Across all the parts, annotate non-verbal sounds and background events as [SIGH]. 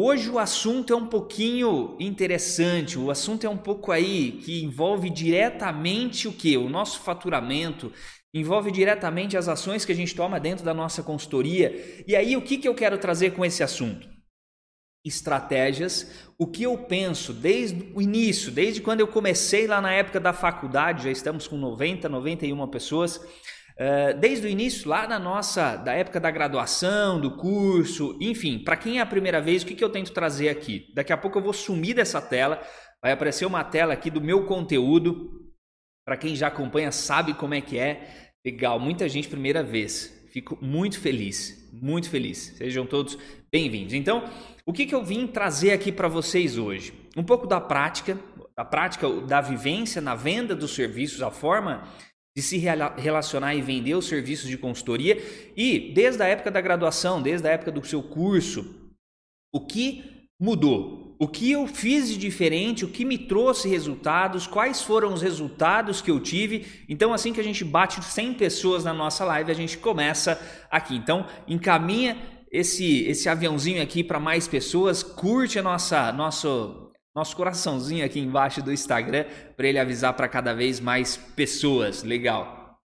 Hoje o assunto é um pouquinho interessante, o assunto é um pouco aí que envolve diretamente o que? O nosso faturamento, envolve diretamente as ações que a gente toma dentro da nossa consultoria. E aí o que, que eu quero trazer com esse assunto? Estratégias, o que eu penso desde o início, desde quando eu comecei lá na época da faculdade, já estamos com 90, 91 pessoas desde o início, lá na nossa, da época da graduação, do curso, enfim, para quem é a primeira vez, o que, que eu tento trazer aqui? Daqui a pouco eu vou sumir dessa tela, vai aparecer uma tela aqui do meu conteúdo. Para quem já acompanha, sabe como é que é. Legal, muita gente primeira vez. Fico muito feliz, muito feliz. Sejam todos bem-vindos. Então, o que, que eu vim trazer aqui para vocês hoje? Um pouco da prática, da prática da vivência na venda dos serviços, a forma de se relacionar e vender os serviços de consultoria e desde a época da graduação, desde a época do seu curso, o que mudou? O que eu fiz de diferente? O que me trouxe resultados? Quais foram os resultados que eu tive? Então, assim que a gente bate 100 pessoas na nossa live, a gente começa aqui. Então, encaminha esse esse aviãozinho aqui para mais pessoas, curte a nossa nosso nosso coraçãozinho aqui embaixo do Instagram para ele avisar para cada vez mais pessoas. Legal.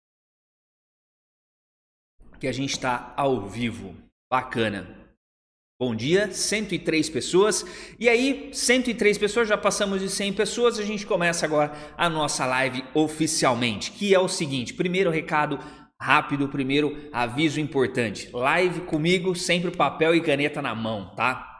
Que a gente está ao vivo. Bacana. Bom dia, 103 pessoas. E aí, 103 pessoas, já passamos de 100 pessoas. A gente começa agora a nossa live oficialmente, que é o seguinte: primeiro recado rápido, primeiro aviso importante. Live comigo, sempre papel e caneta na mão, tá?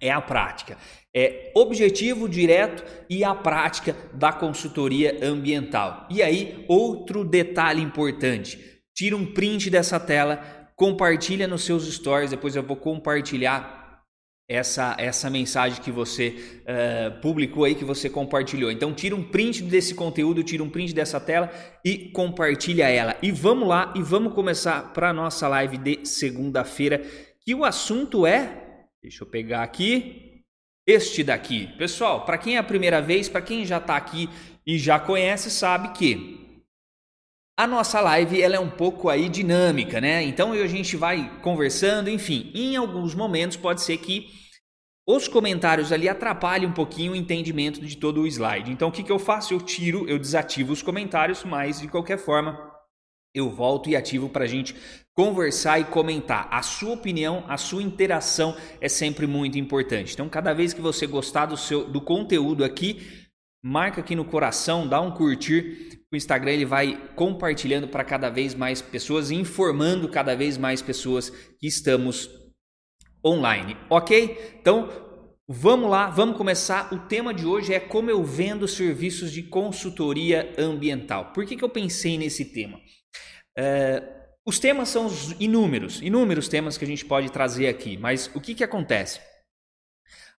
É a prática é, objetivo direto e a prática da consultoria ambiental. E aí, outro detalhe importante: tira um print dessa tela, compartilha nos seus stories. Depois eu vou compartilhar essa, essa mensagem que você uh, publicou aí, que você compartilhou. Então, tira um print desse conteúdo, tira um print dessa tela e compartilha ela. E vamos lá e vamos começar para a nossa live de segunda-feira, que o assunto é. Deixa eu pegar aqui este daqui. Pessoal, para quem é a primeira vez, para quem já está aqui e já conhece, sabe que a nossa live ela é um pouco aí dinâmica, né? Então a gente vai conversando, enfim, em alguns momentos pode ser que os comentários ali atrapalhem um pouquinho o entendimento de todo o slide. Então o que, que eu faço? Eu tiro, eu desativo os comentários, mas de qualquer forma eu volto e ativo para a gente conversar e comentar. A sua opinião, a sua interação é sempre muito importante. Então, cada vez que você gostar do, seu, do conteúdo aqui, marca aqui no coração, dá um curtir. O Instagram ele vai compartilhando para cada vez mais pessoas, informando cada vez mais pessoas que estamos online, ok? Então, vamos lá, vamos começar. O tema de hoje é como eu vendo serviços de consultoria ambiental. Por que, que eu pensei nesse tema? É, os temas são inúmeros, inúmeros temas que a gente pode trazer aqui, mas o que, que acontece?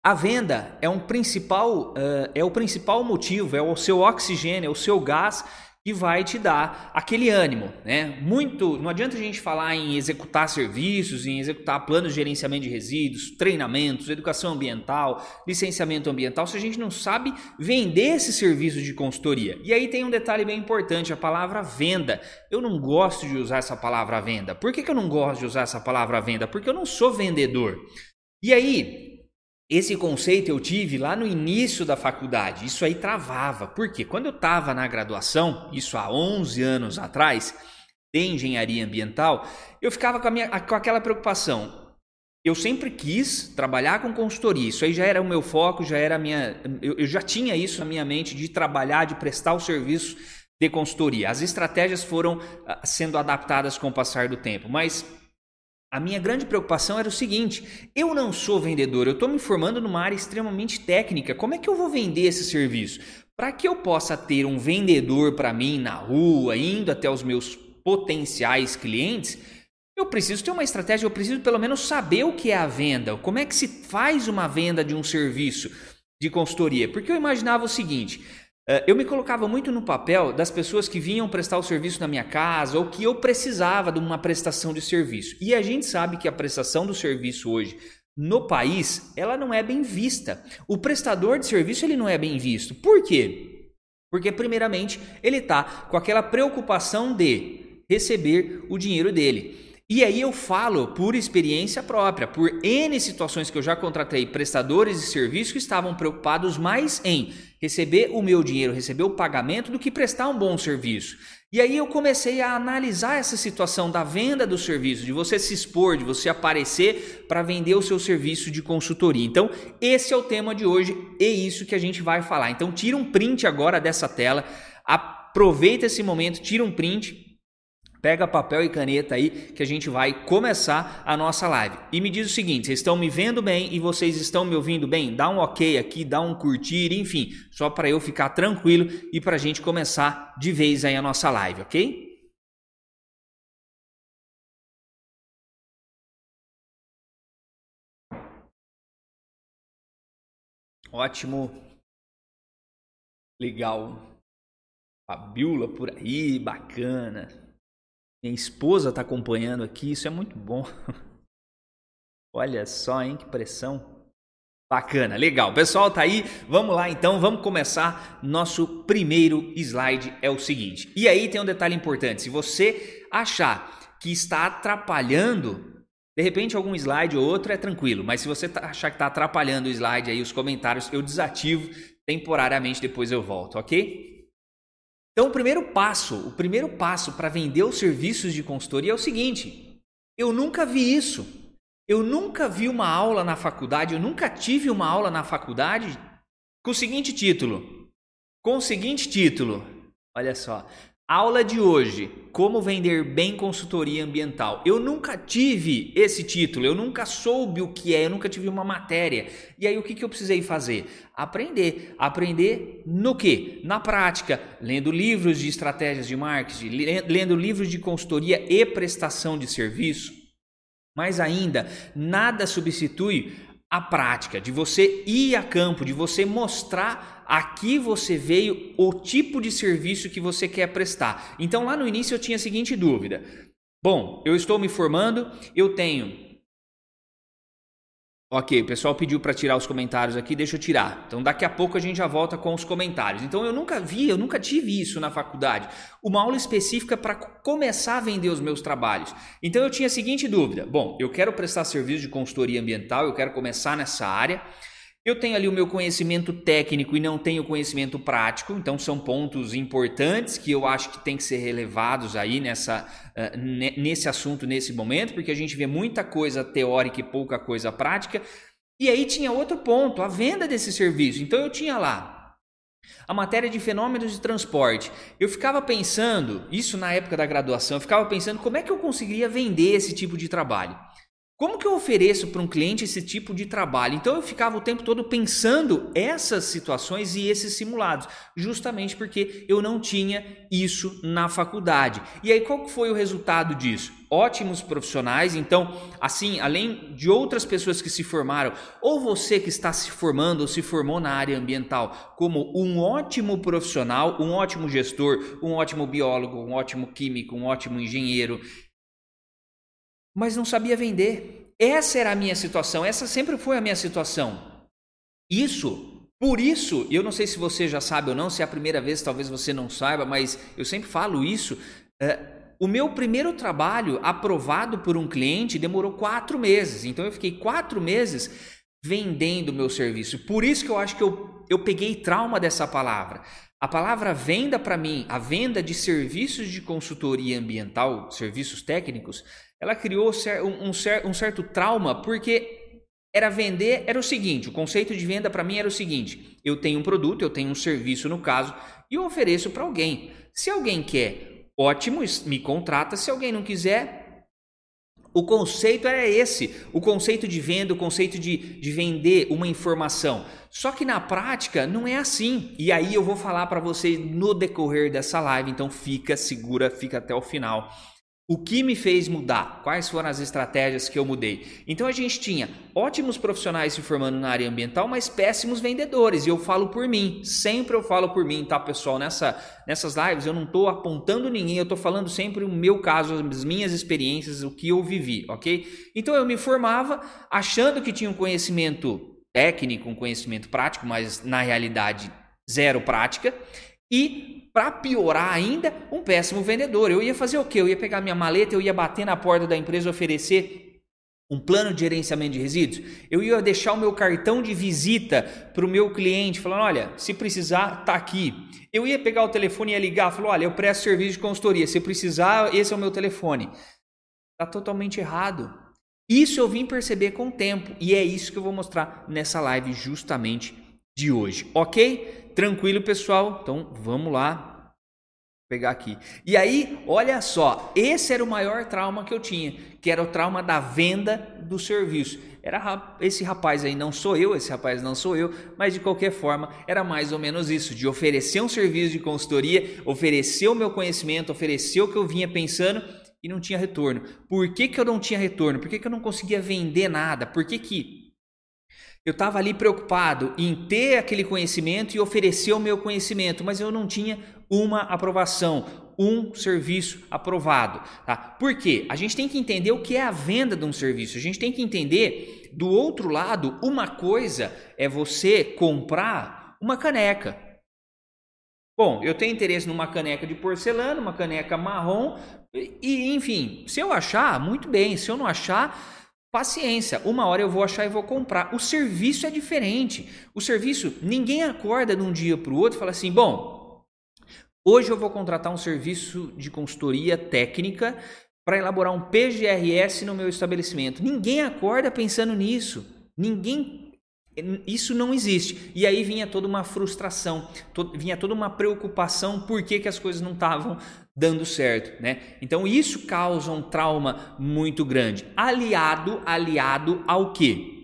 A venda é um principal, uh, é o principal motivo, é o seu oxigênio, é o seu gás que vai te dar aquele ânimo, né? Muito, não adianta a gente falar em executar serviços, em executar planos de gerenciamento de resíduos, treinamentos, educação ambiental, licenciamento ambiental, se a gente não sabe vender esse serviço de consultoria. E aí tem um detalhe bem importante, a palavra venda. Eu não gosto de usar essa palavra venda. Por que, que eu não gosto de usar essa palavra venda? Porque eu não sou vendedor. E aí, esse conceito eu tive lá no início da faculdade. Isso aí travava. Porque quando eu estava na graduação, isso há 11 anos atrás, de engenharia ambiental, eu ficava com, minha, com aquela preocupação. Eu sempre quis trabalhar com consultoria. Isso aí já era o meu foco, já era minha. Eu, eu já tinha isso na minha mente de trabalhar, de prestar o serviço de consultoria. As estratégias foram ah, sendo adaptadas com o passar do tempo, mas a minha grande preocupação era o seguinte: eu não sou vendedor, eu estou me formando numa área extremamente técnica. Como é que eu vou vender esse serviço? Para que eu possa ter um vendedor para mim na rua, indo até os meus potenciais clientes, eu preciso ter uma estratégia, eu preciso pelo menos saber o que é a venda, como é que se faz uma venda de um serviço de consultoria. Porque eu imaginava o seguinte: eu me colocava muito no papel das pessoas que vinham prestar o serviço na minha casa ou que eu precisava de uma prestação de serviço. E a gente sabe que a prestação do serviço hoje no país, ela não é bem vista. O prestador de serviço ele não é bem visto. Por quê? Porque primeiramente ele está com aquela preocupação de receber o dinheiro dele. E aí eu falo por experiência própria, por N situações que eu já contratei prestadores de serviço que estavam preocupados mais em receber o meu dinheiro, receber o pagamento, do que prestar um bom serviço. E aí eu comecei a analisar essa situação da venda do serviço, de você se expor, de você aparecer para vender o seu serviço de consultoria. Então, esse é o tema de hoje e isso que a gente vai falar. Então, tira um print agora dessa tela, aproveita esse momento, tira um print Pega papel e caneta aí que a gente vai começar a nossa live. E me diz o seguinte: vocês estão me vendo bem e vocês estão me ouvindo bem? Dá um ok aqui, dá um curtir, enfim, só para eu ficar tranquilo e para a gente começar de vez aí a nossa live, ok? Ótimo. Legal. Fabiola por aí, bacana. Minha esposa está acompanhando aqui, isso é muito bom. [LAUGHS] Olha só, hein, que pressão. Bacana, legal. Pessoal, tá aí. Vamos lá então, vamos começar. Nosso primeiro slide é o seguinte. E aí tem um detalhe importante. Se você achar que está atrapalhando, de repente algum slide ou outro é tranquilo, mas se você tá, achar que está atrapalhando o slide aí, os comentários, eu desativo temporariamente, depois eu volto, ok? Então, o primeiro passo, o primeiro passo para vender os serviços de consultoria é o seguinte: eu nunca vi isso. Eu nunca vi uma aula na faculdade, eu nunca tive uma aula na faculdade com o seguinte título. Com o seguinte título. Olha só. Aula de hoje: Como vender bem consultoria ambiental. Eu nunca tive esse título, eu nunca soube o que é, eu nunca tive uma matéria. E aí o que, que eu precisei fazer? Aprender. Aprender no que? Na prática, lendo livros de estratégias de marketing, lendo livros de consultoria e prestação de serviço. Mas ainda, nada substitui a prática, de você ir a campo, de você mostrar aqui você veio o tipo de serviço que você quer prestar. Então lá no início eu tinha a seguinte dúvida: bom, eu estou me formando, eu tenho. Ok, o pessoal pediu para tirar os comentários aqui, deixa eu tirar. Então daqui a pouco a gente já volta com os comentários. Então eu nunca vi, eu nunca tive isso na faculdade. Uma aula específica para começar a vender os meus trabalhos. Então eu tinha a seguinte dúvida: bom, eu quero prestar serviço de consultoria ambiental, eu quero começar nessa área. Eu tenho ali o meu conhecimento técnico e não tenho conhecimento prático, então são pontos importantes que eu acho que tem que ser relevados aí nessa, uh, nesse assunto, nesse momento, porque a gente vê muita coisa teórica e pouca coisa prática. E aí tinha outro ponto, a venda desse serviço. Então eu tinha lá a matéria de fenômenos de transporte. Eu ficava pensando, isso na época da graduação, eu ficava pensando como é que eu conseguiria vender esse tipo de trabalho. Como que eu ofereço para um cliente esse tipo de trabalho? Então eu ficava o tempo todo pensando essas situações e esses simulados, justamente porque eu não tinha isso na faculdade. E aí qual foi o resultado disso? Ótimos profissionais, então, assim, além de outras pessoas que se formaram, ou você que está se formando ou se formou na área ambiental, como um ótimo profissional, um ótimo gestor, um ótimo biólogo, um ótimo químico, um ótimo engenheiro, mas não sabia vender. Essa era a minha situação, essa sempre foi a minha situação. Isso, por isso, eu não sei se você já sabe ou não, se é a primeira vez, talvez você não saiba, mas eu sempre falo isso. É, o meu primeiro trabalho aprovado por um cliente demorou quatro meses, então eu fiquei quatro meses vendendo meu serviço. Por isso que eu acho que eu, eu peguei trauma dessa palavra. A palavra venda para mim, a venda de serviços de consultoria ambiental, serviços técnicos, ela criou um, um certo trauma porque era vender, era o seguinte, o conceito de venda para mim era o seguinte, eu tenho um produto, eu tenho um serviço no caso, e eu ofereço para alguém. Se alguém quer, ótimo, me contrata, se alguém não quiser, o conceito era esse, o conceito de venda, o conceito de, de vender uma informação. Só que na prática não é assim. E aí eu vou falar para vocês no decorrer dessa live, então fica segura, fica até o final. O que me fez mudar? Quais foram as estratégias que eu mudei? Então a gente tinha ótimos profissionais se formando na área ambiental, mas péssimos vendedores. E eu falo por mim, sempre eu falo por mim, tá, pessoal? Nessa, nessas lives eu não estou apontando ninguém, eu estou falando sempre o meu caso, as minhas experiências, o que eu vivi, ok? Então eu me formava achando que tinha um conhecimento técnico, um conhecimento prático, mas na realidade zero prática. e, para piorar ainda, um péssimo vendedor. Eu ia fazer o quê? Eu ia pegar minha maleta, eu ia bater na porta da empresa oferecer um plano de gerenciamento de resíduos, eu ia deixar o meu cartão de visita para o meu cliente, falando: olha, se precisar, tá aqui. Eu ia pegar o telefone e ia ligar, falou: olha, eu presto serviço de consultoria, se precisar, esse é o meu telefone. Está totalmente errado. Isso eu vim perceber com o tempo e é isso que eu vou mostrar nessa live justamente de hoje, ok? Tranquilo, pessoal? Então vamos lá pegar aqui. E aí, olha só, esse era o maior trauma que eu tinha, que era o trauma da venda do serviço. Era esse rapaz aí não sou eu, esse rapaz não sou eu, mas de qualquer forma era mais ou menos isso, de oferecer um serviço de consultoria, oferecer o meu conhecimento, oferecer o que eu vinha pensando e não tinha retorno. Por que, que eu não tinha retorno? Por que, que eu não conseguia vender nada? Por que, que eu estava ali preocupado em ter aquele conhecimento e oferecer o meu conhecimento, mas eu não tinha uma aprovação, um serviço aprovado. Tá? Por quê? A gente tem que entender o que é a venda de um serviço. A gente tem que entender, do outro lado, uma coisa é você comprar uma caneca. Bom, eu tenho interesse numa caneca de porcelana, uma caneca marrom, e enfim, se eu achar, muito bem. Se eu não achar, paciência. Uma hora eu vou achar e vou comprar. O serviço é diferente. O serviço, ninguém acorda de um dia para o outro e fala assim: bom, Hoje eu vou contratar um serviço de consultoria técnica para elaborar um PGRS no meu estabelecimento. Ninguém acorda pensando nisso. Ninguém isso não existe. E aí vinha toda uma frustração, vinha toda uma preocupação por que, que as coisas não estavam dando certo, né? Então isso causa um trauma muito grande. Aliado, aliado ao quê?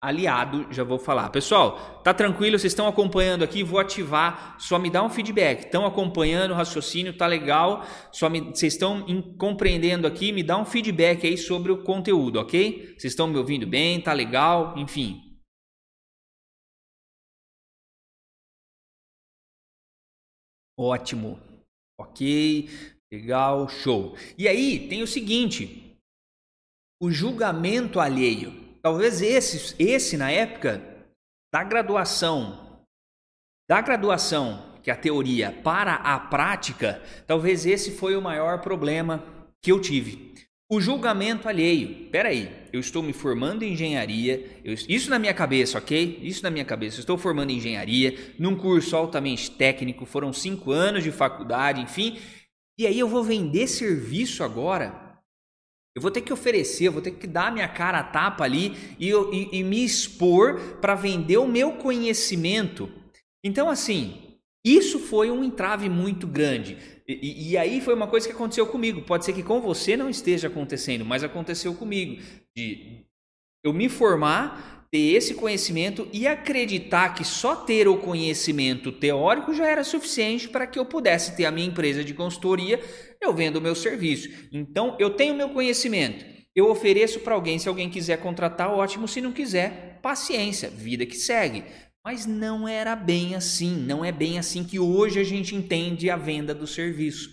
aliado, já vou falar. Pessoal, tá tranquilo? Vocês estão acompanhando aqui? Vou ativar, só me dá um feedback. Estão acompanhando o raciocínio? Tá legal? Só me, vocês estão compreendendo aqui? Me dá um feedback aí sobre o conteúdo, ok? Vocês estão me ouvindo bem? Tá legal? Enfim. Ótimo. Ok, legal, show. E aí tem o seguinte: o julgamento alheio. Talvez esse, esse na época da graduação, da graduação, que é a teoria, para a prática, talvez esse foi o maior problema que eu tive. O julgamento alheio. Peraí, eu estou me formando em engenharia, eu, isso na minha cabeça, ok? Isso na minha cabeça. Eu estou formando em engenharia, num curso altamente técnico, foram cinco anos de faculdade, enfim. E aí eu vou vender serviço agora eu vou ter que oferecer, eu vou ter que dar minha cara a tapa ali e, e, e me expor para vender o meu conhecimento. Então, assim, isso foi um entrave muito grande. E, e, aí foi uma coisa que aconteceu comigo. Pode ser que com você não esteja acontecendo, mas aconteceu comigo. De eu me formar, ter esse conhecimento e acreditar que só ter o conhecimento teórico já era suficiente para que eu pudesse ter a minha empresa de consultoria, eu vendo o meu serviço. Então, eu tenho meu conhecimento, eu ofereço para alguém, se alguém quiser contratar, ótimo, se não quiser, paciência, vida que segue. Mas não era bem assim, não é bem assim que hoje a gente entende a venda do serviço,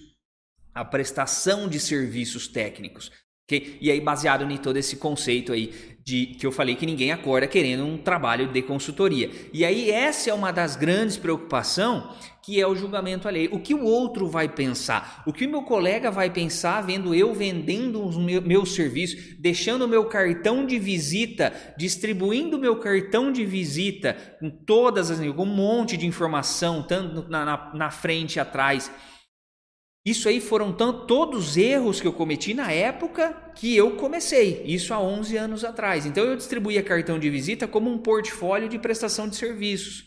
a prestação de serviços técnicos. Okay? E aí, baseado em todo esse conceito aí de que eu falei que ninguém acorda querendo um trabalho de consultoria. E aí, essa é uma das grandes preocupações, que é o julgamento alheio. O que o outro vai pensar? O que o meu colega vai pensar vendo eu vendendo os meus meu serviços, deixando o meu cartão de visita, distribuindo o meu cartão de visita com todas as com um monte de informação, tanto na, na, na frente e atrás isso aí foram todos os erros que eu cometi na época que eu comecei, isso há 11 anos atrás. Então eu distribuía cartão de visita como um portfólio de prestação de serviços.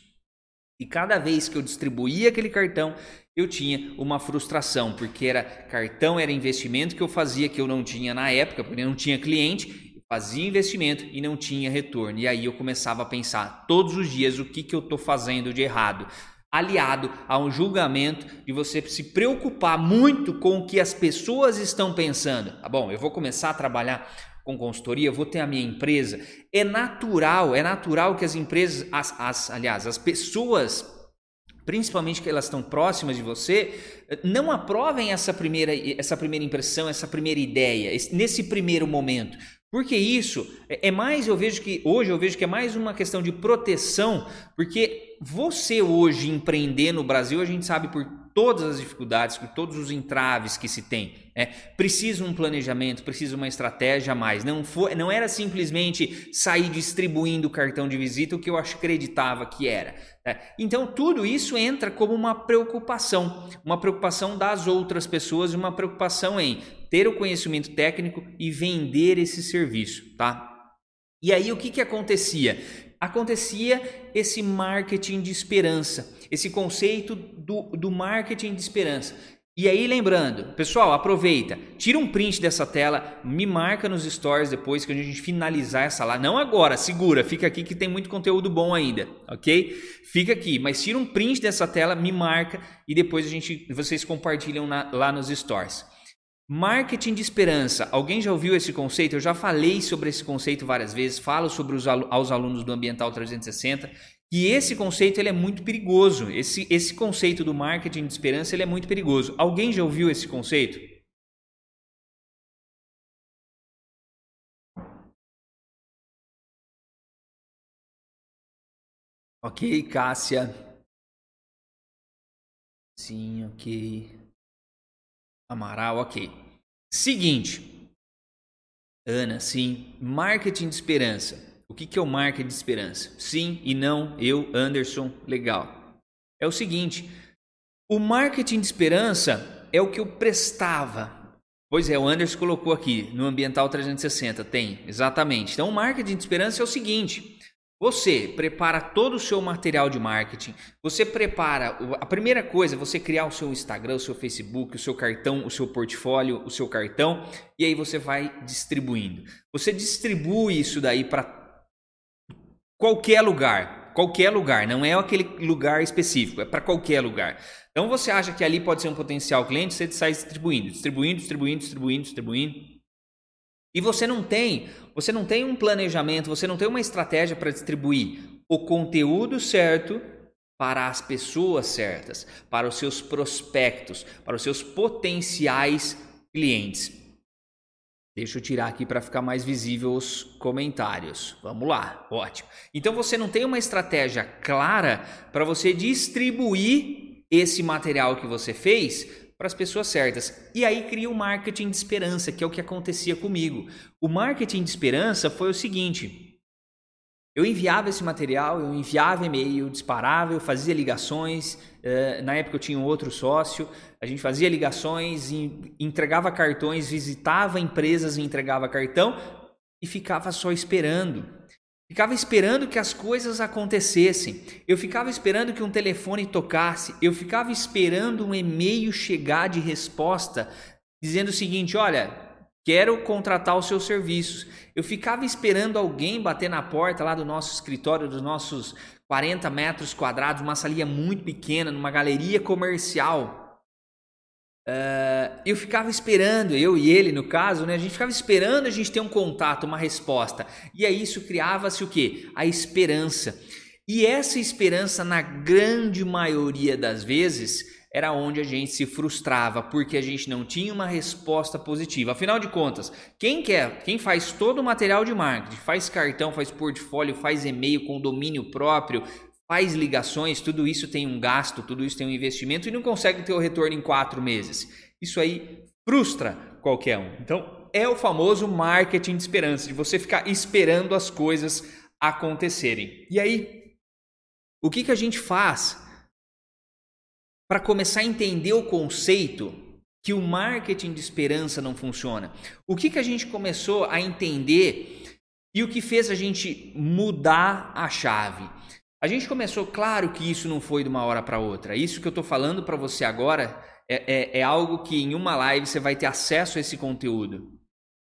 E cada vez que eu distribuía aquele cartão, eu tinha uma frustração, porque era cartão era investimento que eu fazia que eu não tinha na época, porque eu não tinha cliente, fazia investimento e não tinha retorno. E aí eu começava a pensar todos os dias o que, que eu estou fazendo de errado aliado a um julgamento de você se preocupar muito com o que as pessoas estão pensando. Tá bom, eu vou começar a trabalhar com consultoria, vou ter a minha empresa. É natural, é natural que as empresas, as, as aliás, as pessoas principalmente que elas estão próximas de você, não aprovem essa primeira, essa primeira impressão, essa primeira ideia, nesse primeiro momento. Porque isso é, é mais, eu vejo que hoje eu vejo que é mais uma questão de proteção, porque você hoje empreender no Brasil, a gente sabe por todas as dificuldades, por todos os entraves que se tem. É, precisa um planejamento, precisa uma estratégia a mais. Não, foi, não era simplesmente sair distribuindo cartão de visita, o que eu acreditava que era. É, então, tudo isso entra como uma preocupação, uma preocupação das outras pessoas uma preocupação em ter o conhecimento técnico e vender esse serviço, tá? E aí, o que, que acontecia? Acontecia esse marketing de esperança esse conceito do, do marketing de esperança. E aí, lembrando, pessoal, aproveita, tira um print dessa tela, me marca nos stories depois que a gente finalizar essa lá. Não agora, segura, fica aqui que tem muito conteúdo bom ainda, ok? Fica aqui, mas tira um print dessa tela, me marca e depois a gente, vocês compartilham na, lá nos stories. Marketing de esperança. Alguém já ouviu esse conceito? Eu já falei sobre esse conceito várias vezes, falo sobre os aos alunos do Ambiental 360 e esse conceito ele é muito perigoso. Esse, esse conceito do marketing de esperança ele é muito perigoso. Alguém já ouviu esse conceito? Ok, Cássia. Sim, ok. Amaral, ok. Seguinte. Ana, sim. Marketing de esperança. O que, que é o marketing de esperança? Sim e não, eu, Anderson, legal. É o seguinte: o marketing de esperança é o que eu prestava. Pois é, o Anderson colocou aqui no Ambiental 360, tem, exatamente. Então, o marketing de esperança é o seguinte: você prepara todo o seu material de marketing, você prepara, a primeira coisa é você criar o seu Instagram, o seu Facebook, o seu cartão, o seu portfólio, o seu cartão, e aí você vai distribuindo. Você distribui isso daí para qualquer lugar, qualquer lugar, não é aquele lugar específico, é para qualquer lugar. Então você acha que ali pode ser um potencial cliente, você sai distribuindo, distribuindo, distribuindo, distribuindo, distribuindo. E você não tem, você não tem um planejamento, você não tem uma estratégia para distribuir o conteúdo certo para as pessoas certas, para os seus prospectos, para os seus potenciais clientes. Deixa eu tirar aqui para ficar mais visível os comentários. Vamos lá, ótimo. Então você não tem uma estratégia clara para você distribuir esse material que você fez para as pessoas certas. E aí cria o marketing de esperança, que é o que acontecia comigo. O marketing de esperança foi o seguinte: eu enviava esse material, eu enviava e-mail, disparava, eu fazia ligações. Uh, na época eu tinha um outro sócio, a gente fazia ligações, entregava cartões, visitava empresas e entregava cartão e ficava só esperando. Ficava esperando que as coisas acontecessem. Eu ficava esperando que um telefone tocasse. Eu ficava esperando um e-mail chegar de resposta dizendo o seguinte: olha, Quero contratar os seus serviços. Eu ficava esperando alguém bater na porta lá do nosso escritório, dos nossos 40 metros quadrados, uma salinha muito pequena, numa galeria comercial. Uh, eu ficava esperando, eu e ele no caso, né? A gente ficava esperando a gente ter um contato, uma resposta. E aí isso criava-se o que? A esperança. E essa esperança, na grande maioria das vezes, era onde a gente se frustrava porque a gente não tinha uma resposta positiva. Afinal de contas, quem quer, quem faz todo o material de marketing, faz cartão, faz portfólio, faz e-mail com domínio próprio, faz ligações, tudo isso tem um gasto, tudo isso tem um investimento e não consegue ter o retorno em quatro meses. Isso aí frustra qualquer um. Então, é o famoso marketing de esperança, de você ficar esperando as coisas acontecerem. E aí, o que, que a gente faz? para começar a entender o conceito que o marketing de esperança não funciona. O que, que a gente começou a entender e o que fez a gente mudar a chave? A gente começou, claro que isso não foi de uma hora para outra. Isso que eu estou falando para você agora é, é, é algo que em uma live você vai ter acesso a esse conteúdo.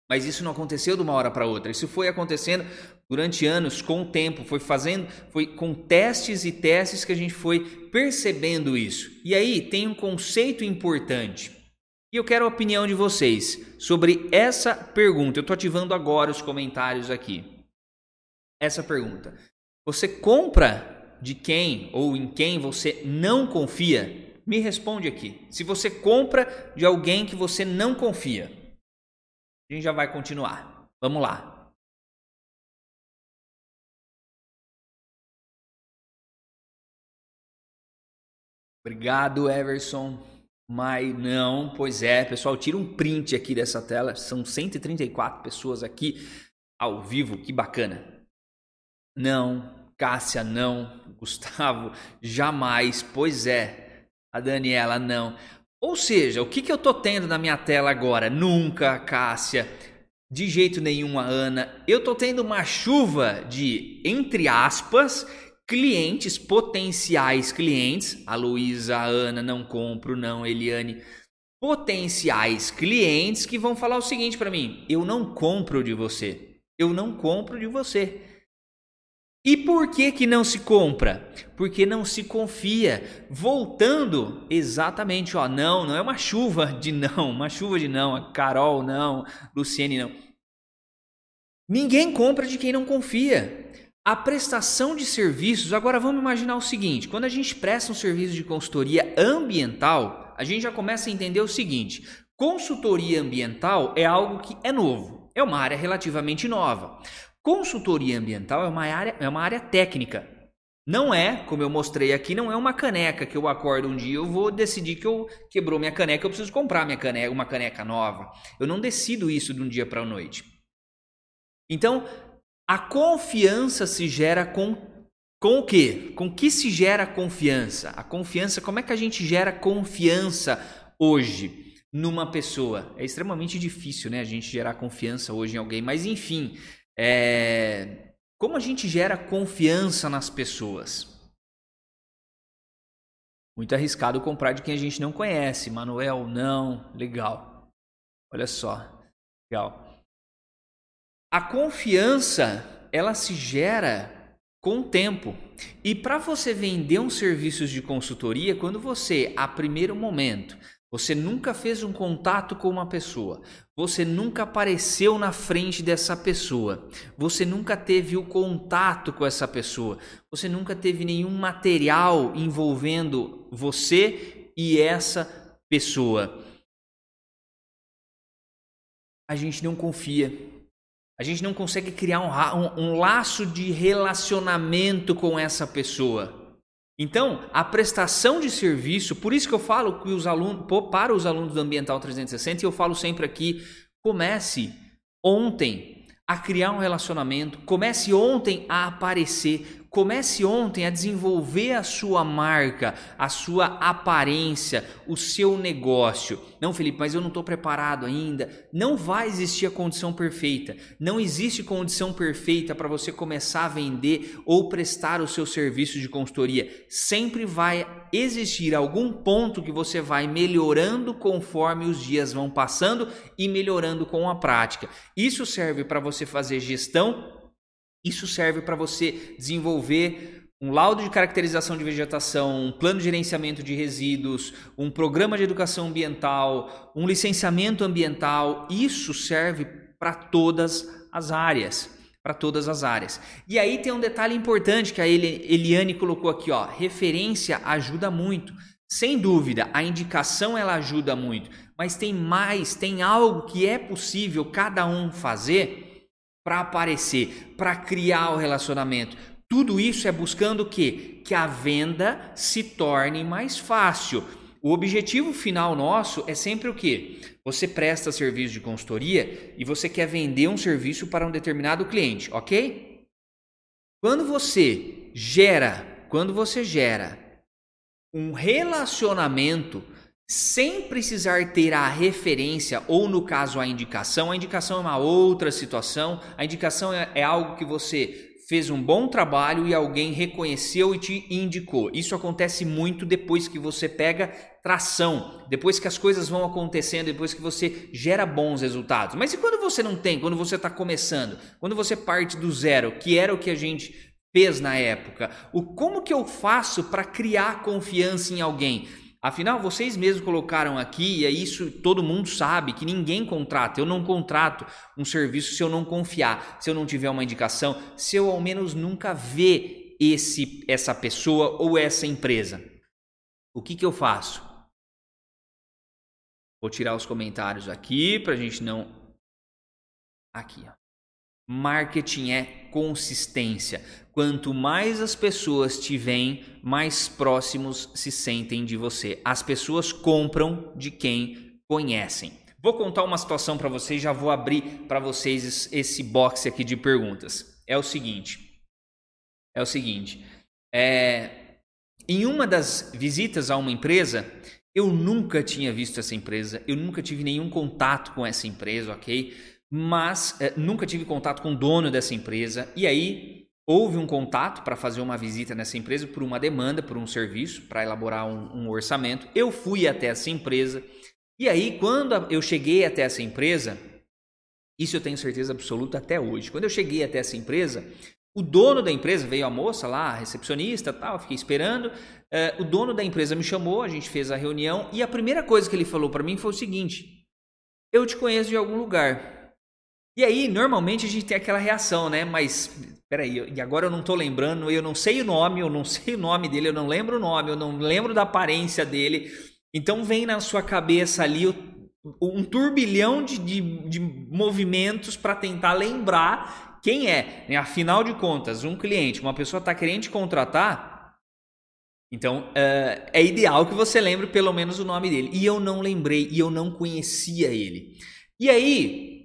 Mas isso não aconteceu de uma hora para outra. Isso foi acontecendo durante anos, com o tempo, foi fazendo, foi com testes e testes que a gente foi percebendo isso. E aí tem um conceito importante. E eu quero a opinião de vocês sobre essa pergunta. Eu estou ativando agora os comentários aqui. Essa pergunta. Você compra de quem ou em quem você não confia? Me responde aqui. Se você compra de alguém que você não confia, a gente já vai continuar. Vamos lá. Obrigado, Everson. Mas não, pois é, pessoal, tira um print aqui dessa tela. São 134 pessoas aqui ao vivo, que bacana. Não, Cássia, não. [LAUGHS] Gustavo, jamais. Pois é, a Daniela, não. Ou seja, o que, que eu tô tendo na minha tela agora? Nunca, Cássia. De jeito nenhum, a Ana. Eu tô tendo uma chuva de, entre aspas, clientes, potenciais clientes. A Luísa, a Ana, não compro, não, Eliane. Potenciais clientes que vão falar o seguinte para mim: eu não compro de você. Eu não compro de você. E por que que não se compra? Porque não se confia. Voltando exatamente, ó, não, não é uma chuva de não, uma chuva de não, Carol não, Luciene não. Ninguém compra de quem não confia. A prestação de serviços, agora vamos imaginar o seguinte: quando a gente presta um serviço de consultoria ambiental, a gente já começa a entender o seguinte: consultoria ambiental é algo que é novo, é uma área relativamente nova. Consultoria ambiental é uma área, é uma área técnica. Não é, como eu mostrei aqui, não é uma caneca que eu acordo um dia, eu vou decidir que eu quebrou minha caneca, eu preciso comprar minha caneca, uma caneca nova. Eu não decido isso de um dia para a noite. Então, a confiança se gera com, com o quê? Com que se gera confiança? A confiança, como é que a gente gera confiança hoje numa pessoa? É extremamente difícil, né? A gente gerar confiança hoje em alguém, mas enfim, é... como a gente gera confiança nas pessoas? Muito arriscado comprar de quem a gente não conhece. Manuel, não. Legal. Olha só. Legal. A confiança, ela se gera com o tempo. E para você vender um serviço de consultoria, quando você, a primeiro momento, você nunca fez um contato com uma pessoa, você nunca apareceu na frente dessa pessoa, você nunca teve o contato com essa pessoa, você nunca teve nenhum material envolvendo você e essa pessoa. A gente não confia. A gente não consegue criar um, um, um laço de relacionamento com essa pessoa. Então, a prestação de serviço, por isso que eu falo que os alunos, para os alunos do Ambiental 360, e eu falo sempre aqui, comece ontem a criar um relacionamento, comece ontem a aparecer, Comece ontem a desenvolver a sua marca, a sua aparência, o seu negócio. Não, Felipe, mas eu não estou preparado ainda. Não vai existir a condição perfeita. Não existe condição perfeita para você começar a vender ou prestar o seu serviço de consultoria. Sempre vai existir algum ponto que você vai melhorando conforme os dias vão passando e melhorando com a prática. Isso serve para você fazer gestão isso serve para você desenvolver um laudo de caracterização de vegetação, um plano de gerenciamento de resíduos, um programa de educação ambiental, um licenciamento ambiental. Isso serve para todas as áreas. Para todas as áreas. E aí tem um detalhe importante que a Eliane colocou aqui, ó. Referência ajuda muito. Sem dúvida, a indicação ela ajuda muito, mas tem mais, tem algo que é possível cada um fazer para aparecer, para criar o relacionamento. Tudo isso é buscando o? Que a venda se torne mais fácil. O objetivo final nosso é sempre o quê? Você presta serviço de consultoria e você quer vender um serviço para um determinado cliente, ok? Quando você gera, quando você gera um relacionamento sem precisar ter a referência ou, no caso, a indicação. A indicação é uma outra situação. A indicação é, é, algo que você fez um bom trabalho e alguém reconheceu e te indicou. Isso acontece muito depois que você pega tração, depois que as coisas vão acontecendo, depois que você gera bons resultados. Mas e quando você não tem, quando você está começando, quando você parte do zero, que era o que a gente fez na época? O como que eu faço para criar confiança em alguém? Afinal, vocês mesmos colocaram aqui, e é isso todo mundo sabe, que ninguém contrata. Eu não contrato um serviço se eu não confiar, se eu não tiver uma indicação, se eu ao menos nunca ver esse, essa pessoa ou essa empresa. O que, que eu faço? Vou tirar os comentários aqui para a gente não. Aqui, ó. Marketing é consistência. Quanto mais as pessoas te veem, mais próximos se sentem de você. As pessoas compram de quem conhecem. Vou contar uma situação para vocês, já vou abrir para vocês esse box aqui de perguntas. É o seguinte. É o seguinte. É, em uma das visitas a uma empresa, eu nunca tinha visto essa empresa, eu nunca tive nenhum contato com essa empresa, ok? Mas é, nunca tive contato com o dono dessa empresa. E aí houve um contato para fazer uma visita nessa empresa por uma demanda, por um serviço, para elaborar um, um orçamento. Eu fui até essa empresa. E aí, quando eu cheguei até essa empresa, isso eu tenho certeza absoluta até hoje. Quando eu cheguei até essa empresa, o dono da empresa veio a moça lá, a recepcionista, tal, fiquei esperando. É, o dono da empresa me chamou, a gente fez a reunião e a primeira coisa que ele falou para mim foi o seguinte: Eu te conheço de algum lugar. E aí, normalmente a gente tem aquela reação, né? Mas peraí, e agora eu não estou lembrando, eu não sei o nome, eu não sei o nome dele, eu não lembro o nome, eu não lembro da aparência dele. Então vem na sua cabeça ali um turbilhão de, de, de movimentos para tentar lembrar quem é. Né? Afinal de contas, um cliente, uma pessoa está querendo te contratar, então uh, é ideal que você lembre pelo menos o nome dele. E eu não lembrei, e eu não conhecia ele. E aí,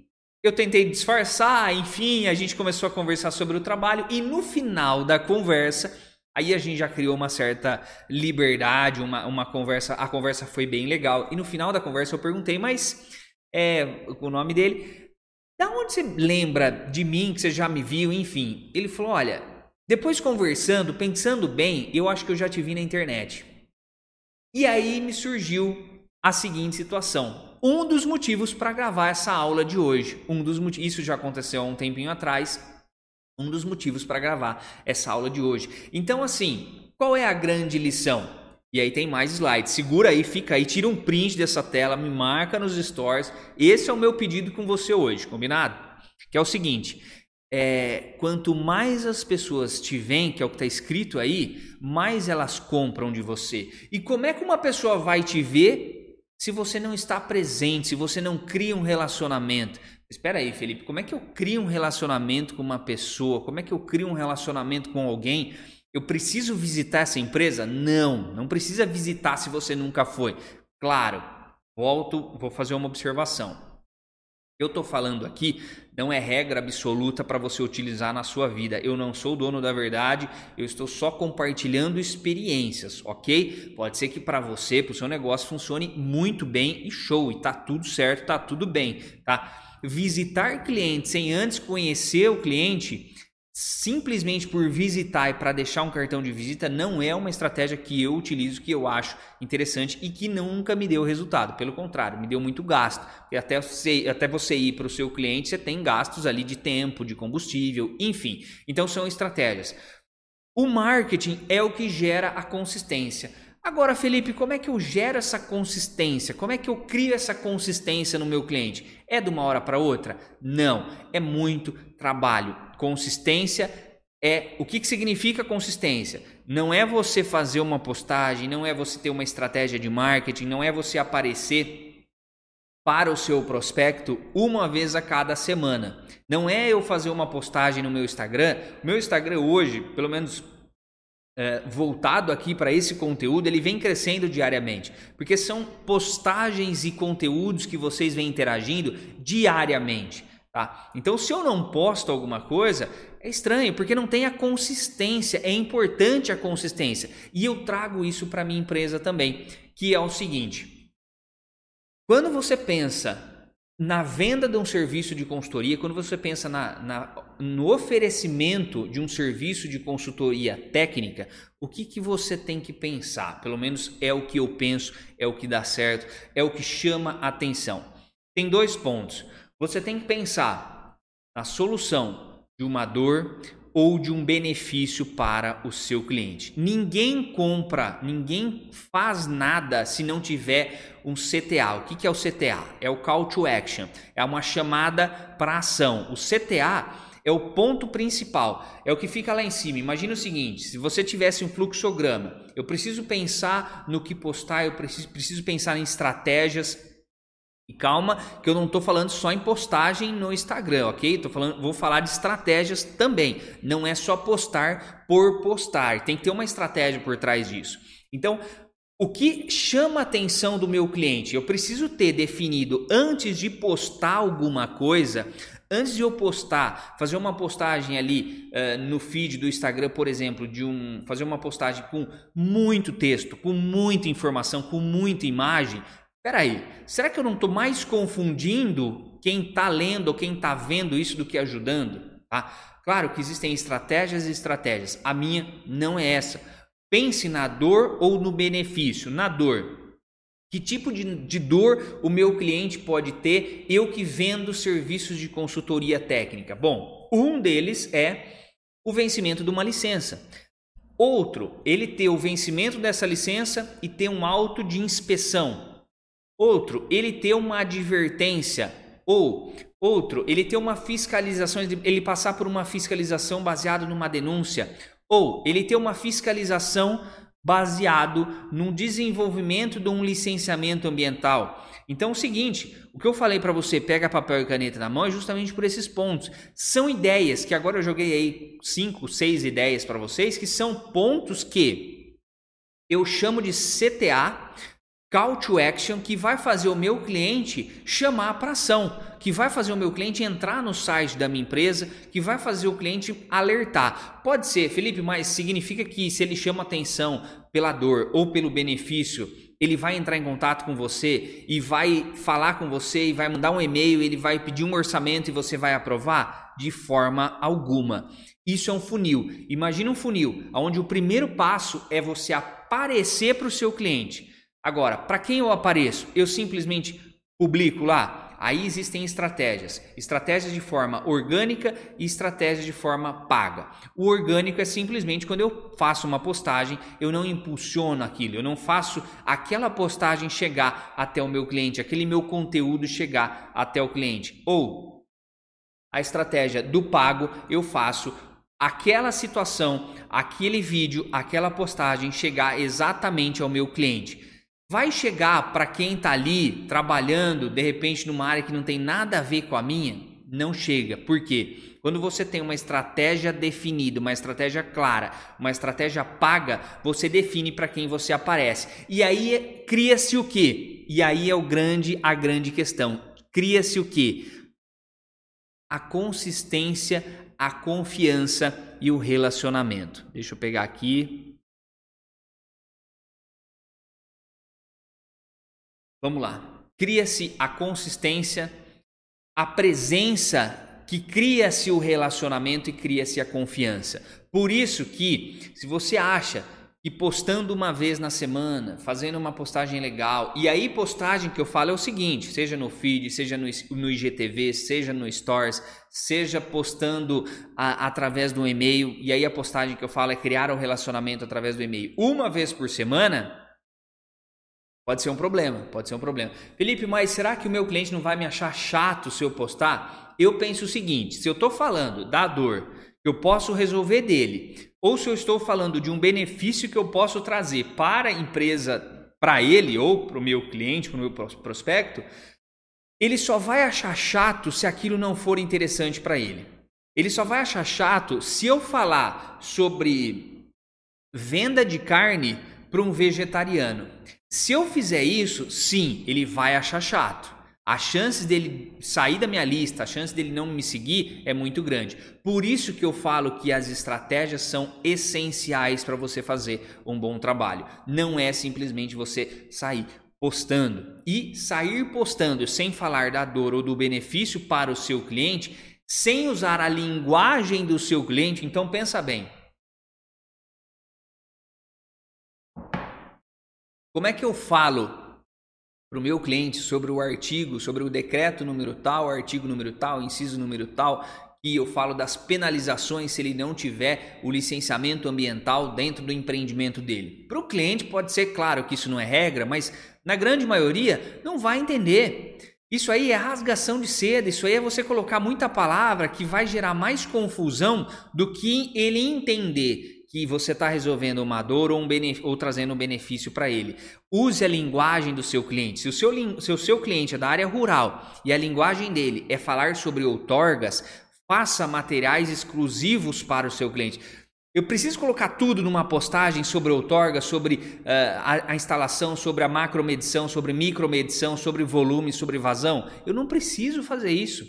eu tentei disfarçar, enfim, a gente começou a conversar sobre o trabalho e no final da conversa, aí a gente já criou uma certa liberdade, uma, uma conversa, a conversa foi bem legal. E no final da conversa eu perguntei, mas é, o nome dele, da onde você lembra de mim, que você já me viu, enfim. Ele falou, olha, depois conversando, pensando bem, eu acho que eu já te vi na internet. E aí me surgiu a seguinte situação um dos motivos para gravar essa aula de hoje. Um dos isso já aconteceu há um tempinho atrás. Um dos motivos para gravar essa aula de hoje. Então, assim, qual é a grande lição? E aí tem mais slides. Segura aí, fica aí, tira um print dessa tela, me marca nos stories. Esse é o meu pedido com você hoje, combinado? Que é o seguinte: é, quanto mais as pessoas te veem, que é o que está escrito aí, mais elas compram de você. E como é que uma pessoa vai te ver se você não está presente, se você não cria um relacionamento. Espera aí, Felipe, como é que eu crio um relacionamento com uma pessoa? Como é que eu crio um relacionamento com alguém? Eu preciso visitar essa empresa? Não, não precisa visitar se você nunca foi. Claro, volto, vou fazer uma observação eu estou falando aqui não é regra absoluta para você utilizar na sua vida. Eu não sou dono da verdade, eu estou só compartilhando experiências, ok? Pode ser que para você, para o seu negócio, funcione muito bem e show, e tá tudo certo, tá tudo bem, tá? Visitar clientes sem antes conhecer o cliente simplesmente por visitar e para deixar um cartão de visita não é uma estratégia que eu utilizo, que eu acho interessante e que nunca me deu resultado. Pelo contrário, me deu muito gasto. E até você, até você ir para o seu cliente, você tem gastos ali de tempo, de combustível, enfim. Então são estratégias. O marketing é o que gera a consistência. Agora, Felipe, como é que eu gero essa consistência? Como é que eu crio essa consistência no meu cliente? É de uma hora para outra? Não, é muito trabalho. Consistência é o que, que significa consistência? Não é você fazer uma postagem, não é você ter uma estratégia de marketing, não é você aparecer para o seu prospecto uma vez a cada semana. Não é eu fazer uma postagem no meu Instagram. Meu Instagram hoje, pelo menos é, voltado aqui para esse conteúdo, ele vem crescendo diariamente, porque são postagens e conteúdos que vocês vêm interagindo diariamente. Tá? Então, se eu não posto alguma coisa, é estranho, porque não tem a consistência. É importante a consistência. E eu trago isso para minha empresa também, que é o seguinte: quando você pensa na venda de um serviço de consultoria, quando você pensa na, na, no oferecimento de um serviço de consultoria técnica, o que, que você tem que pensar? Pelo menos é o que eu penso, é o que dá certo, é o que chama atenção. Tem dois pontos. Você tem que pensar na solução de uma dor ou de um benefício para o seu cliente. Ninguém compra, ninguém faz nada se não tiver um CTA. O que é o CTA? É o Call to Action, é uma chamada para ação. O CTA é o ponto principal, é o que fica lá em cima. Imagina o seguinte: se você tivesse um fluxograma, eu preciso pensar no que postar, eu preciso, preciso pensar em estratégias E calma, que eu não estou falando só em postagem no Instagram, ok? Tô falando, vou falar de estratégias também. Não é só postar por postar, tem que ter uma estratégia por trás disso. Então, o que chama a atenção do meu cliente? Eu preciso ter definido antes de postar alguma coisa, antes de eu postar, fazer uma postagem ali uh, no feed do Instagram, por exemplo, de um, fazer uma postagem com muito texto, com muita informação, com muita imagem, Peraí, será que eu não estou mais confundindo quem está lendo ou quem está vendo isso do que ajudando? Tá? Claro que existem estratégias e estratégias. A minha não é essa. Pense na dor ou no benefício. Na dor. Que tipo de, de dor o meu cliente pode ter eu que vendo serviços de consultoria técnica? Bom, um deles é o vencimento de uma licença. Outro, ele ter o vencimento dessa licença e ter um auto de inspeção. Outro, ele ter uma advertência ou outro, ele ter uma fiscalização, ele passar por uma fiscalização baseada numa denúncia, ou ele ter uma fiscalização baseado no desenvolvimento de um licenciamento ambiental. Então, é o seguinte, o que eu falei para você, pega papel e caneta na mão, é justamente por esses pontos. São ideias que agora eu joguei aí cinco, seis ideias para vocês, que são pontos que eu chamo de CTA, call to action que vai fazer o meu cliente chamar para ação, que vai fazer o meu cliente entrar no site da minha empresa, que vai fazer o cliente alertar. Pode ser, Felipe, mas significa que se ele chama atenção pela dor ou pelo benefício, ele vai entrar em contato com você e vai falar com você e vai mandar um e-mail, ele vai pedir um orçamento e você vai aprovar? De forma alguma. Isso é um funil. Imagina um funil onde o primeiro passo é você aparecer para o seu cliente. Agora, para quem eu apareço? Eu simplesmente publico lá? Aí existem estratégias. Estratégias de forma orgânica e estratégias de forma paga. O orgânico é simplesmente quando eu faço uma postagem, eu não impulsiono aquilo, eu não faço aquela postagem chegar até o meu cliente, aquele meu conteúdo chegar até o cliente. Ou a estratégia do pago, eu faço aquela situação, aquele vídeo, aquela postagem chegar exatamente ao meu cliente. Vai chegar para quem está ali trabalhando, de repente, numa área que não tem nada a ver com a minha? Não chega. Por quê? Quando você tem uma estratégia definida, uma estratégia clara, uma estratégia paga, você define para quem você aparece. E aí cria-se o quê? E aí é o grande, a grande questão. Cria-se o quê? A consistência, a confiança e o relacionamento. Deixa eu pegar aqui Vamos lá. Cria-se a consistência, a presença que cria-se o relacionamento e cria-se a confiança. Por isso que, se você acha que postando uma vez na semana, fazendo uma postagem legal, e aí postagem que eu falo é o seguinte, seja no feed, seja no, IGTV, seja no Stories, seja postando a, através do e-mail, e aí a postagem que eu falo é criar um relacionamento através do e-mail uma vez por semana, Pode ser um problema, pode ser um problema. Felipe, mas será que o meu cliente não vai me achar chato se eu postar? Eu penso o seguinte: se eu estou falando da dor que eu posso resolver dele, ou se eu estou falando de um benefício que eu posso trazer para a empresa, para ele ou para o meu cliente, para o meu prospecto, ele só vai achar chato se aquilo não for interessante para ele. Ele só vai achar chato se eu falar sobre venda de carne para um vegetariano. Se eu fizer isso, sim, ele vai achar chato. A chance dele sair da minha lista, a chance dele não me seguir é muito grande. Por isso que eu falo que as estratégias são essenciais para você fazer um bom trabalho. Não é simplesmente você sair postando. E sair postando sem falar da dor ou do benefício para o seu cliente, sem usar a linguagem do seu cliente, então pensa bem. Como é que eu falo para o meu cliente sobre o artigo, sobre o decreto número tal, artigo número tal, inciso número tal, e eu falo das penalizações se ele não tiver o licenciamento ambiental dentro do empreendimento dele. Para o cliente pode ser claro que isso não é regra, mas na grande maioria não vai entender. Isso aí é rasgação de seda, isso aí é você colocar muita palavra que vai gerar mais confusão do que ele entender que você está resolvendo uma dor ou, um ou trazendo um benefício para ele. Use a linguagem do seu cliente. Se o seu, se o seu cliente é da área rural e a linguagem dele é falar sobre outorgas, faça materiais exclusivos para o seu cliente. Eu preciso colocar tudo numa postagem sobre outorga, sobre uh, a, a, instalação, sobre a macromedição, sobre micromedição, sobre volume, sobre vazão. Eu não preciso fazer isso.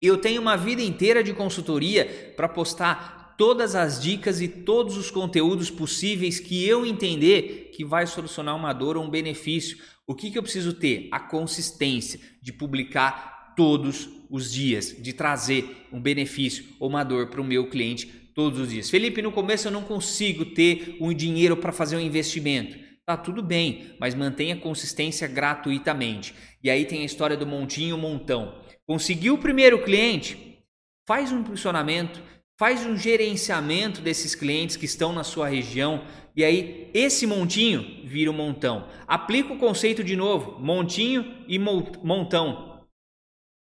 Eu tenho uma vida inteira de consultoria para postar todas as dicas e todos os conteúdos possíveis que eu entender que vai solucionar uma dor ou um benefício. O que, que eu preciso ter? A consistência de publicar todos os dias, de trazer um benefício ou uma dor para o meu cliente todos os dias. Felipe, no começo eu não consigo ter um dinheiro para fazer um investimento. Tá tudo bem, mas mantenha consistência gratuitamente. E aí tem a história do montinho montão. Conseguiu o primeiro cliente? Faz um impulsionamento, faz um gerenciamento desses clientes que estão na sua região e aí esse montinho vira um montão. Aplica o conceito de novo, montinho e montão.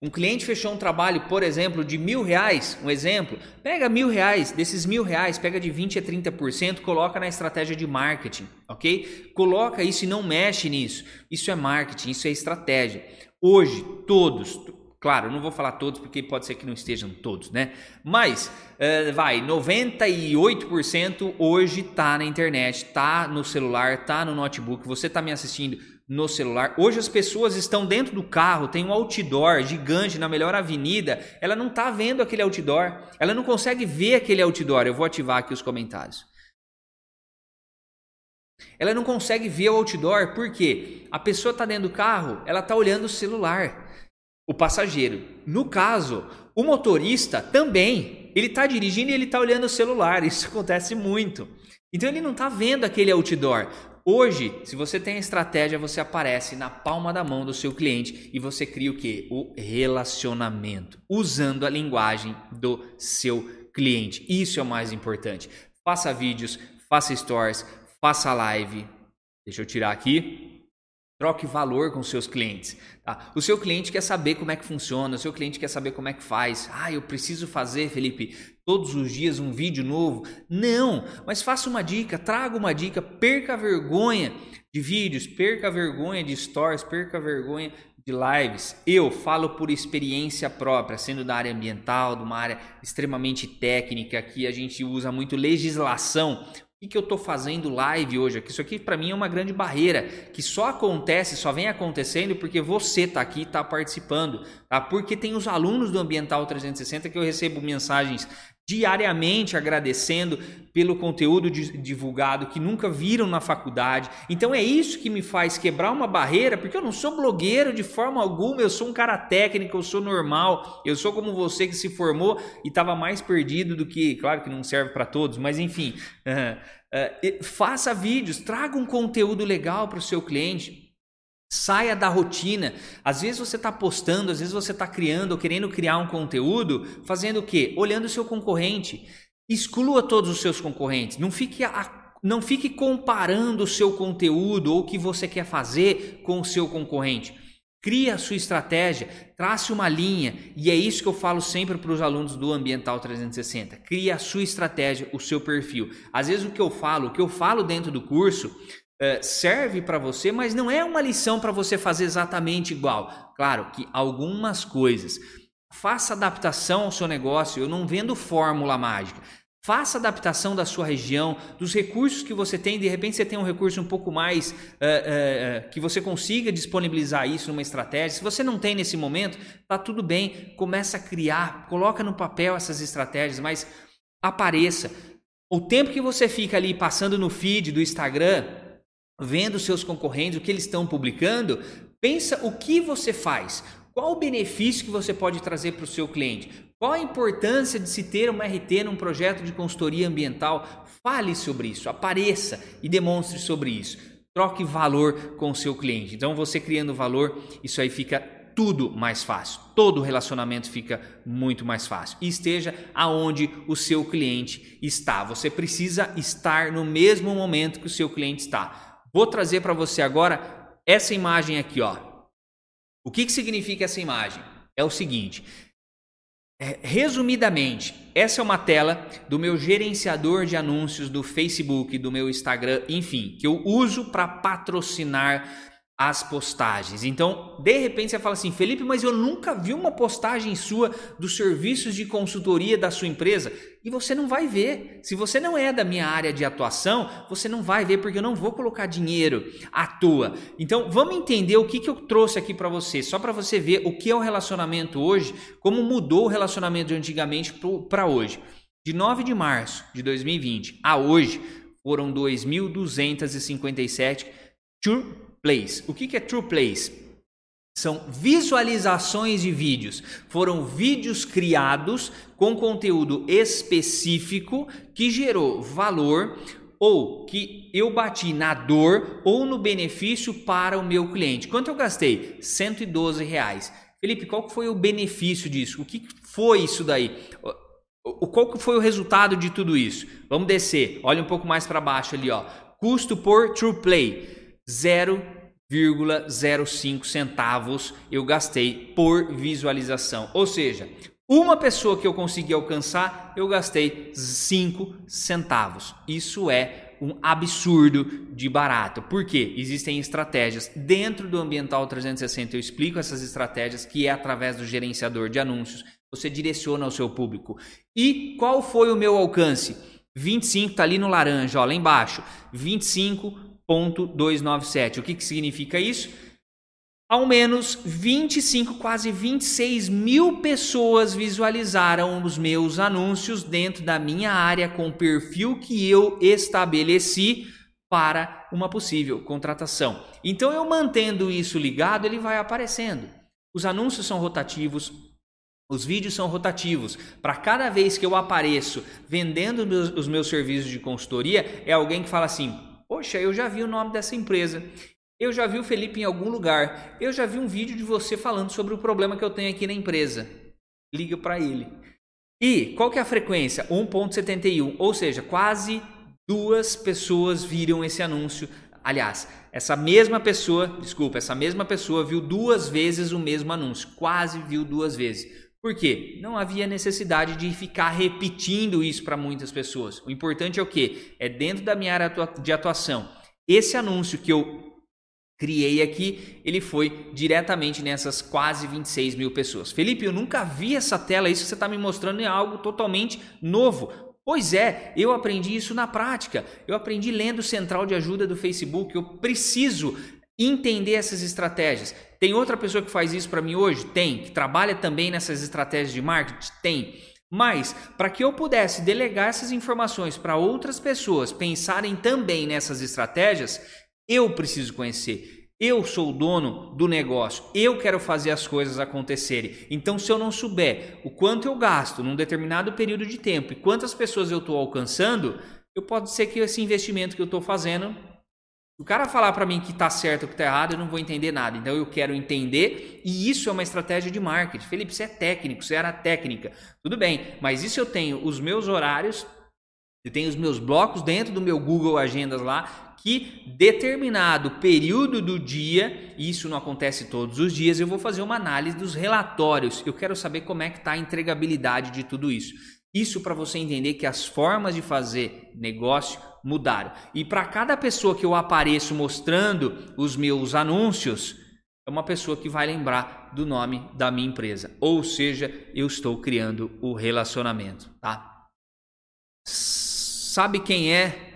Um cliente fechou um trabalho, por exemplo, de mil reais, um exemplo, pega mil reais, desses mil reais, pega de 20 a 30%, coloca na estratégia de marketing, ok? Coloca isso e não mexe nisso. Isso é marketing, isso é estratégia. Hoje, todos, claro, não vou falar todos porque pode ser que não estejam todos, né? Mas, uh, vai, 98% hoje está na internet, está no celular, está no notebook, você está me assistindo no celular. Hoje as pessoas estão dentro do carro, tem um outdoor gigante na melhor avenida, ela não está vendo aquele outdoor, ela não consegue ver aquele outdoor. Eu vou ativar aqui os comentários. Ela não consegue ver o outdoor porque a pessoa está dentro do carro, ela está olhando o celular. O passageiro. No caso, o motorista também. Ele está dirigindo e ele está olhando o celular. [LAUGHS] Isso acontece muito. Então ele não está vendo aquele outdoor. Hoje, se você tem a estratégia, você aparece na palma da mão do seu cliente e você cria o que? O relacionamento, usando a linguagem do seu cliente. Isso é o mais importante. Faça vídeos, faça stories, faça live. Deixa eu tirar aqui. Troque valor com seus clientes. Tá? O seu cliente quer saber como é que funciona, o seu cliente quer saber como é que faz. Ah, eu preciso fazer, Felipe, todos os dias um vídeo novo. Não, mas faça uma dica, traga uma dica, perca a vergonha de vídeos, perca a vergonha de stories, perca a vergonha de lives. Eu falo por experiência própria, sendo da área ambiental, de uma área extremamente técnica, que a gente usa muito legislação que, que eu estou fazendo live hoje aqui? Isso aqui para mim é uma grande barreira que só acontece, só vem acontecendo porque você está aqui está participando. Tá? Porque tem os alunos do Ambiental 360 que eu recebo mensagens diariamente agradecendo pelo conteúdo divulgado que nunca viram na faculdade. Então é isso que me faz quebrar uma barreira, porque eu não sou blogueiro de forma alguma, eu sou um cara técnico, eu sou normal, eu sou como você que se formou e estava mais perdido do que, claro que não serve para todos, mas enfim, uh, [LAUGHS] uh, faça vídeos, traga um conteúdo legal para o seu cliente. Saia da rotina. Às vezes você está postando, às vezes você está criando querendo criar um conteúdo, fazendo o quê? Olhando o seu concorrente. Exclua todos os seus concorrentes. Não fique, a, não fique comparando o seu conteúdo ou o que você quer fazer com o seu concorrente. Crie a sua estratégia, trace uma linha, e é isso que eu falo sempre para os alunos do Ambiental 360. Crie a sua estratégia, o seu perfil. Às vezes o que eu falo, o que eu falo dentro do curso, serve para você, mas não é uma lição para você fazer exatamente igual. Claro que algumas coisas. Faça adaptação ao seu negócio. Eu não vendo fórmula mágica. Faça adaptação da sua região, dos recursos que você tem. De repente você tem um recurso um pouco mais uh, uh, que você consiga disponibilizar isso numa estratégia. Se você não tem nesse momento, tá tudo bem. Começa a criar, coloca no papel essas estratégias, mas apareça. O tempo que você fica ali passando no feed do Instagram, vendo seus concorrentes, o que eles estão publicando, pensa o que você faz, qual o benefício que você pode trazer para o seu cliente, qual a importância de se ter uma RT num projeto de consultoria ambiental. Fale sobre isso, apareça e demonstre sobre isso. Troque valor com o seu cliente. Então, você criando valor, isso aí fica tudo mais fácil. Todo relacionamento fica muito mais fácil. E esteja aonde o seu cliente está. Você precisa estar no mesmo momento que o seu cliente está. Vou trazer para você agora essa imagem aqui, ó. O que, que significa essa imagem? É o seguinte: é, resumidamente, essa é uma tela do meu gerenciador de anúncios do Facebook, do meu Instagram, enfim, que eu uso para patrocinar as postagens. Então, de repente você fala assim, Felipe, mas eu nunca vi uma postagem sua dos serviços de consultoria da sua empresa. E você não vai ver. Se você não é da minha área de atuação, você não vai ver, porque eu não vou colocar dinheiro à toa. Então, vamos entender o que, que eu trouxe aqui para você, só para você ver o que é o relacionamento hoje, como mudou o relacionamento de antigamente para hoje. De 9 de março de 2020 a hoje, foram 2.257 plays. O que é true plays? São visualizações de vídeos. Foram vídeos criados com conteúdo específico que gerou valor ou que eu bati na dor ou no benefício para o meu cliente. Quanto eu gastei? 112 reais. Felipe, qual foi o benefício disso? O que foi isso daí? O, qual foi o resultado de tudo isso? Vamos descer. Olha um pouco mais para baixo ali, ó. Custo por True Play. 0,05 centavos eu gastei por visualização. Ou seja, uma pessoa que eu consegui alcançar, eu gastei 5 centavos. Isso é um absurdo de barato. Por quê? Existem estratégias dentro do Ambiental 360. Eu explico essas estratégias que é através do gerenciador de anúncios. Você direciona ao seu público. E qual foi o meu alcance? 25 está ali no laranja, ó, lá embaixo. 25 0,297. O que, que significa isso? Ao menos 25, quase 26 mil pessoas visualizaram os meus anúncios dentro da minha área com o perfil que eu estabeleci para uma possível contratação. Então, eu mantendo isso ligado, ele vai aparecendo. Os anúncios são rotativos, os vídeos são rotativos. Para cada vez que eu apareço vendendo os meus serviços de consultoria, é alguém que fala assim: Poxa, eu já vi o nome dessa empresa. Eu já vi o Felipe em algum lugar. Eu já vi um vídeo de você falando sobre o problema que eu tenho aqui na empresa. Liga para ele. E qual que é a frequência? 1.71, ou seja, quase duas pessoas viram esse anúncio. Aliás, essa mesma pessoa, desculpa, essa mesma pessoa viu duas vezes o mesmo anúncio, quase viu duas vezes. Por quê? Não havia necessidade de ficar repetindo isso para muitas pessoas. O importante é o quê? É dentro da minha área de atuação. Esse anúncio que eu criei aqui, ele foi diretamente nessas quase 26 mil pessoas. Felipe, eu nunca vi essa tela, isso que você está me mostrando é algo totalmente novo. Pois é, eu aprendi isso na prática. Eu aprendi lendo o Central de Ajuda do Facebook. Eu preciso entender essas estratégias. Tem outra pessoa que faz isso para mim hoje? Tem. Que trabalha também nessas estratégias de marketing? Tem. Mas, para que eu pudesse delegar essas informações para outras pessoas pensarem também nessas estratégias, eu preciso conhecer. Eu sou o dono do negócio, eu quero fazer as coisas acontecerem. Então, se eu não souber o quanto eu gasto num determinado período de tempo e quantas pessoas eu estou alcançando, eu pode ser que esse investimento que eu estou fazendo o cara falar para mim que está certo ou que está errado, eu não vou entender nada. Então eu quero entender e isso é uma estratégia de marketing. Felipe, você é técnico, você era técnica. Tudo bem, mas e se eu tenho os meus horários, eu tenho os meus blocos dentro do meu Google Agendas lá, que determinado período do dia, isso não acontece todos os dias, eu vou fazer uma análise dos relatórios. Eu quero saber como é que está a entregabilidade de tudo isso. Isso para você entender que as formas de fazer negócio mudaram. E para cada pessoa que eu apareço mostrando os meus anúncios, é uma pessoa que vai lembrar do nome da minha empresa. Ou seja, eu estou criando o relacionamento, tá? Sabe quem é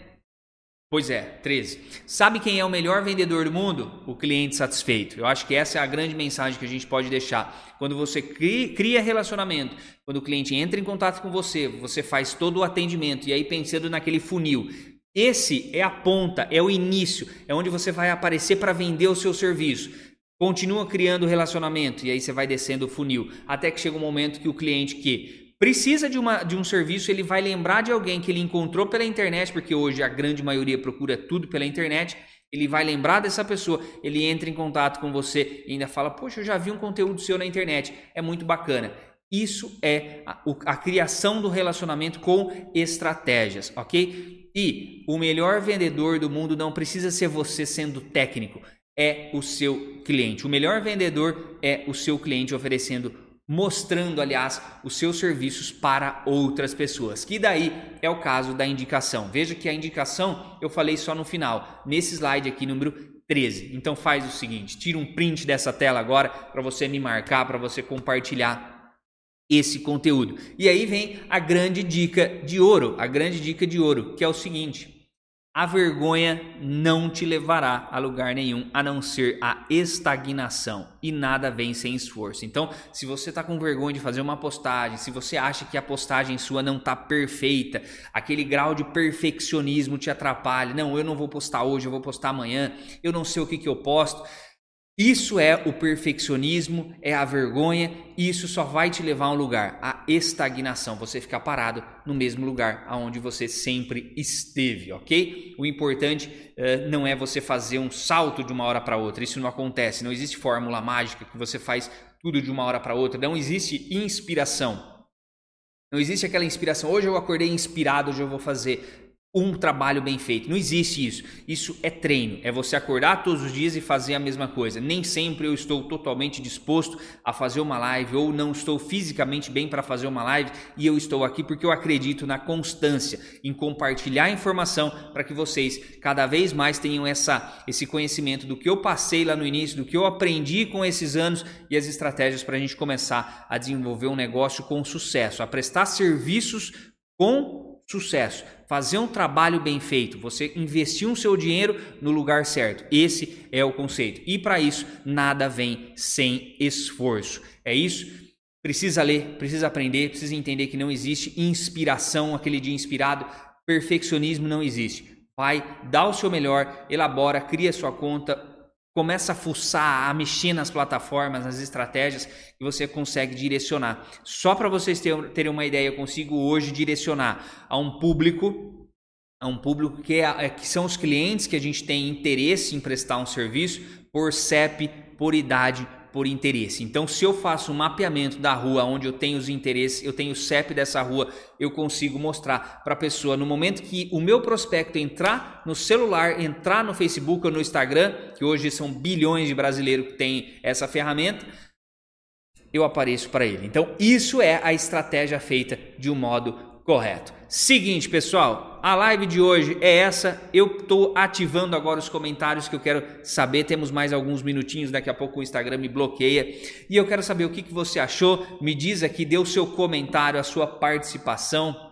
Pois é, 13. Sabe quem é o melhor vendedor do mundo? O cliente satisfeito. Eu acho que essa é a grande mensagem que a gente pode deixar. Quando você cria relacionamento, quando o cliente entra em contato com você, você faz todo o atendimento e aí pensando naquele funil. Esse é a ponta, é o início, é onde você vai aparecer para vender o seu serviço. Continua criando relacionamento e aí você vai descendo o funil até que chega um momento que o cliente que precisa de, uma, de um serviço, ele vai lembrar de alguém que ele encontrou pela internet, porque hoje a grande maioria procura tudo pela internet. Ele vai lembrar dessa pessoa, ele entra em contato com você e ainda fala: Poxa, eu já vi um conteúdo seu na internet, é muito bacana. Isso é a, a criação do relacionamento com estratégias, ok? E o melhor vendedor do mundo não precisa ser você sendo técnico, é o seu cliente. O melhor vendedor é o seu cliente oferecendo mostrando, aliás, os seus serviços para outras pessoas. Que daí é o caso da indicação. Veja que a indicação eu falei só no final, nesse slide aqui número 13. Então faz o seguinte, tira um print dessa tela agora para você me marcar, para você compartilhar esse conteúdo. E aí vem a grande dica de ouro, a grande dica de ouro, que é o seguinte: a vergonha não te levará a lugar nenhum a não ser a estagnação e nada vem sem esforço. Então, se você está com vergonha de fazer uma postagem, se você acha que a postagem sua não está perfeita, aquele grau de perfeccionismo te atrapalha, não, eu não vou postar hoje, eu vou postar amanhã, eu não sei o que, que eu posto. Isso é o perfeccionismo, é a vergonha, e isso só vai te levar a um lugar, a estagnação, você ficar parado no mesmo lugar aonde você sempre esteve, ok? O importante uh, não é você fazer um salto de uma hora para outra, isso não acontece, não existe fórmula mágica que você faz tudo de uma hora para outra, não existe inspiração. Não existe aquela inspiração, hoje eu acordei inspirado, hoje eu vou fazer um trabalho bem feito. Não existe isso. Isso é treino. É você acordar todos os dias e fazer a mesma coisa. Nem sempre eu estou totalmente disposto a fazer uma live ou não estou fisicamente bem para fazer uma live e eu estou aqui porque eu acredito na constância, em compartilhar informação para que vocês cada vez mais tenham essa, esse conhecimento do que eu passei lá no início, do que eu aprendi com esses anos e as estratégias para a gente começar a desenvolver um negócio com sucesso, a prestar serviços com sucesso fazer um trabalho bem feito, você investir o seu dinheiro no lugar certo. Esse é o conceito. E para isso, nada vem sem esforço. É isso? Precisa ler, precisa aprender, precisa entender que não existe inspiração, aquele dia inspirado, perfeccionismo não existe. Vai, dá o seu melhor, elabora, cria sua conta, começa a fuçar, a mexer nas plataformas, nas estratégias e você consegue direcionar. Só para vocês terem uma ideia, eu consigo hoje direcionar a um público, a um público que, é, é, que são os clientes que a gente tem interesse em prestar um serviço por CEP, por idade, por interesse. Então, se eu faço um mapeamento da rua onde eu tenho os interesses, eu tenho o CEP dessa rua, eu consigo mostrar para a pessoa no momento que o meu prospecto entrar no celular, entrar no Facebook ou no Instagram, que hoje são bilhões de brasileiros que têm essa ferramenta, eu apareço para ele. Então, isso é a estratégia feita de um modo correto. Seguinte, pessoal, a live de hoje é essa. Eu estou ativando agora os comentários que eu quero saber. Temos mais alguns minutinhos, daqui a pouco o Instagram me bloqueia. E eu quero saber o que, que você achou. Me diz aqui, dê o seu comentário, a sua participação.